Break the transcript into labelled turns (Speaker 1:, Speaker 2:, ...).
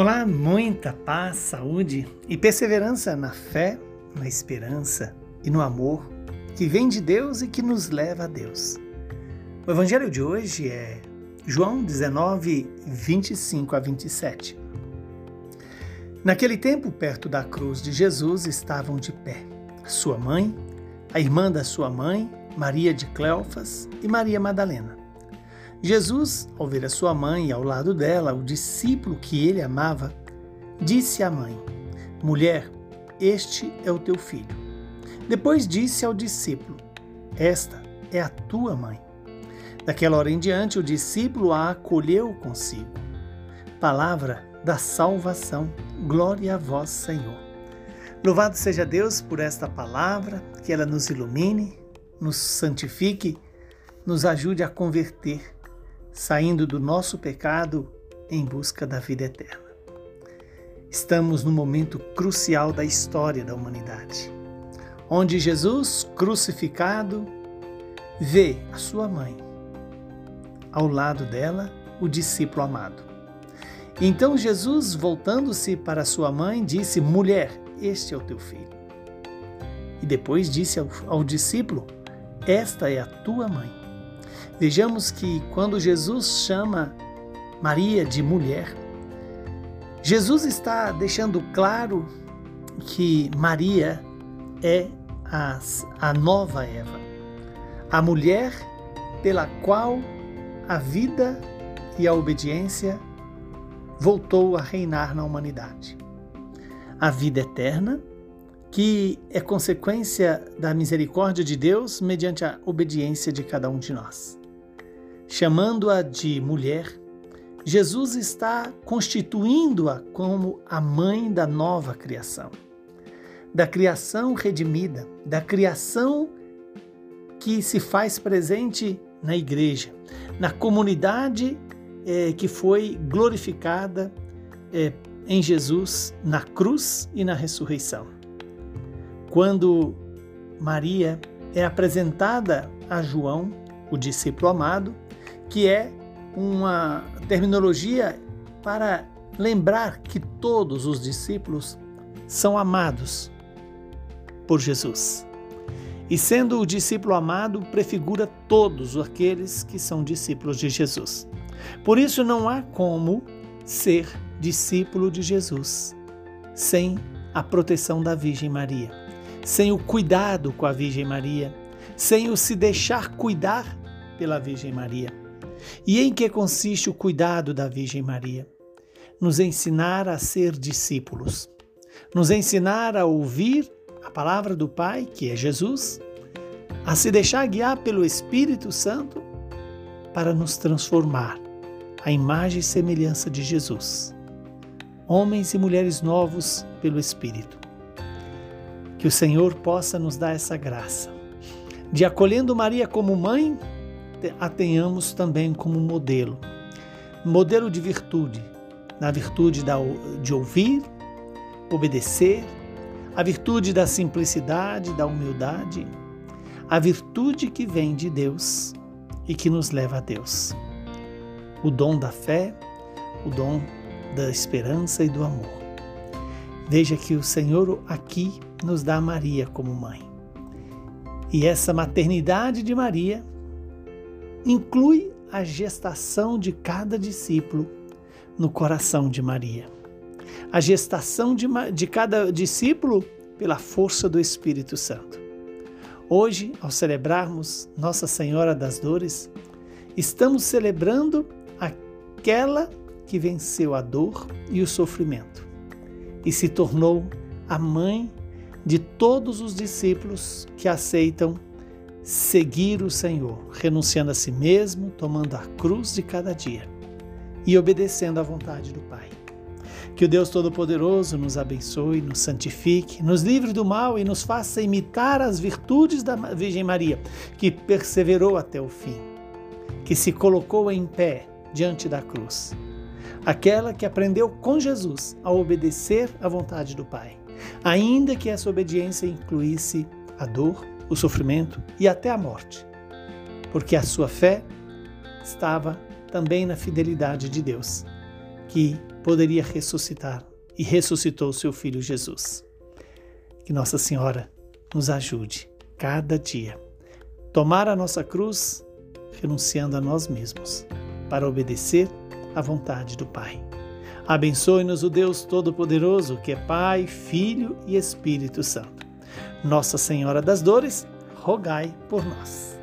Speaker 1: Olá, muita paz, saúde e perseverança na fé, na esperança e no amor que vem de Deus e que nos leva a Deus. O evangelho de hoje é João 19, 25 a 27. Naquele tempo, perto da cruz de Jesus, estavam de pé sua mãe, a irmã da sua mãe, Maria de Cleofas e Maria Madalena. Jesus, ao ver a sua mãe ao lado dela, o discípulo que ele amava, disse à mãe: Mulher, este é o teu filho. Depois disse ao discípulo: Esta é a tua mãe. Daquela hora em diante, o discípulo a acolheu consigo. Palavra da salvação. Glória a vós, Senhor. Louvado seja Deus por esta palavra, que ela nos ilumine, nos santifique, nos ajude a converter saindo do nosso pecado em busca da vida eterna. Estamos no momento crucial da história da humanidade, onde Jesus, crucificado, vê a sua mãe, ao lado dela, o discípulo amado. Então Jesus, voltando-se para sua mãe, disse: Mulher, este é o teu filho. E depois disse ao, ao discípulo: Esta é a tua mãe. Vejamos que quando Jesus chama Maria de mulher, Jesus está deixando claro que Maria é a, a nova Eva, a mulher pela qual a vida e a obediência voltou a reinar na humanidade. A vida eterna, que é consequência da misericórdia de Deus mediante a obediência de cada um de nós chamando-a de mulher, Jesus está constituindo-a como a mãe da nova criação, da criação redimida, da criação que se faz presente na igreja, na comunidade é, que foi glorificada é, em Jesus na cruz e na ressurreição. Quando Maria é apresentada a João, o discípulo amado, que é uma terminologia para lembrar que todos os discípulos são amados por Jesus. E sendo o discípulo amado, prefigura todos aqueles que são discípulos de Jesus. Por isso não há como ser discípulo de Jesus sem a proteção da Virgem Maria, sem o cuidado com a Virgem Maria, sem o se deixar cuidar pela Virgem Maria. E em que consiste o cuidado da Virgem Maria? Nos ensinar a ser discípulos, nos ensinar a ouvir a palavra do Pai, que é Jesus, a se deixar guiar pelo Espírito Santo para nos transformar à imagem e semelhança de Jesus. Homens e mulheres novos pelo Espírito. Que o Senhor possa nos dar essa graça de acolhendo Maria como mãe, a tenhamos também como modelo. Modelo de virtude, na virtude de ouvir, obedecer, a virtude da simplicidade, da humildade, a virtude que vem de Deus e que nos leva a Deus. O dom da fé, o dom da esperança e do amor. Veja que o Senhor aqui nos dá Maria como mãe. E essa maternidade de Maria inclui a gestação de cada discípulo no coração de Maria. A gestação de, de cada discípulo pela força do Espírito Santo. Hoje, ao celebrarmos Nossa Senhora das Dores, estamos celebrando aquela que venceu a dor e o sofrimento e se tornou a mãe de todos os discípulos que aceitam seguir o Senhor, renunciando a si mesmo, tomando a cruz de cada dia e obedecendo à vontade do Pai. Que o Deus Todo-Poderoso nos abençoe, nos santifique, nos livre do mal e nos faça imitar as virtudes da Virgem Maria, que perseverou até o fim, que se colocou em pé diante da cruz. Aquela que aprendeu com Jesus a obedecer à vontade do Pai, ainda que essa obediência incluísse a dor, o sofrimento e até a morte, porque a sua fé estava também na fidelidade de Deus, que poderia ressuscitar e ressuscitou seu filho Jesus. Que Nossa Senhora nos ajude cada dia tomar a nossa cruz, renunciando a nós mesmos, para obedecer à vontade do Pai. Abençoe-nos o Deus Todo-Poderoso, que é Pai, Filho e Espírito Santo. Nossa Senhora das Dores, rogai por nós.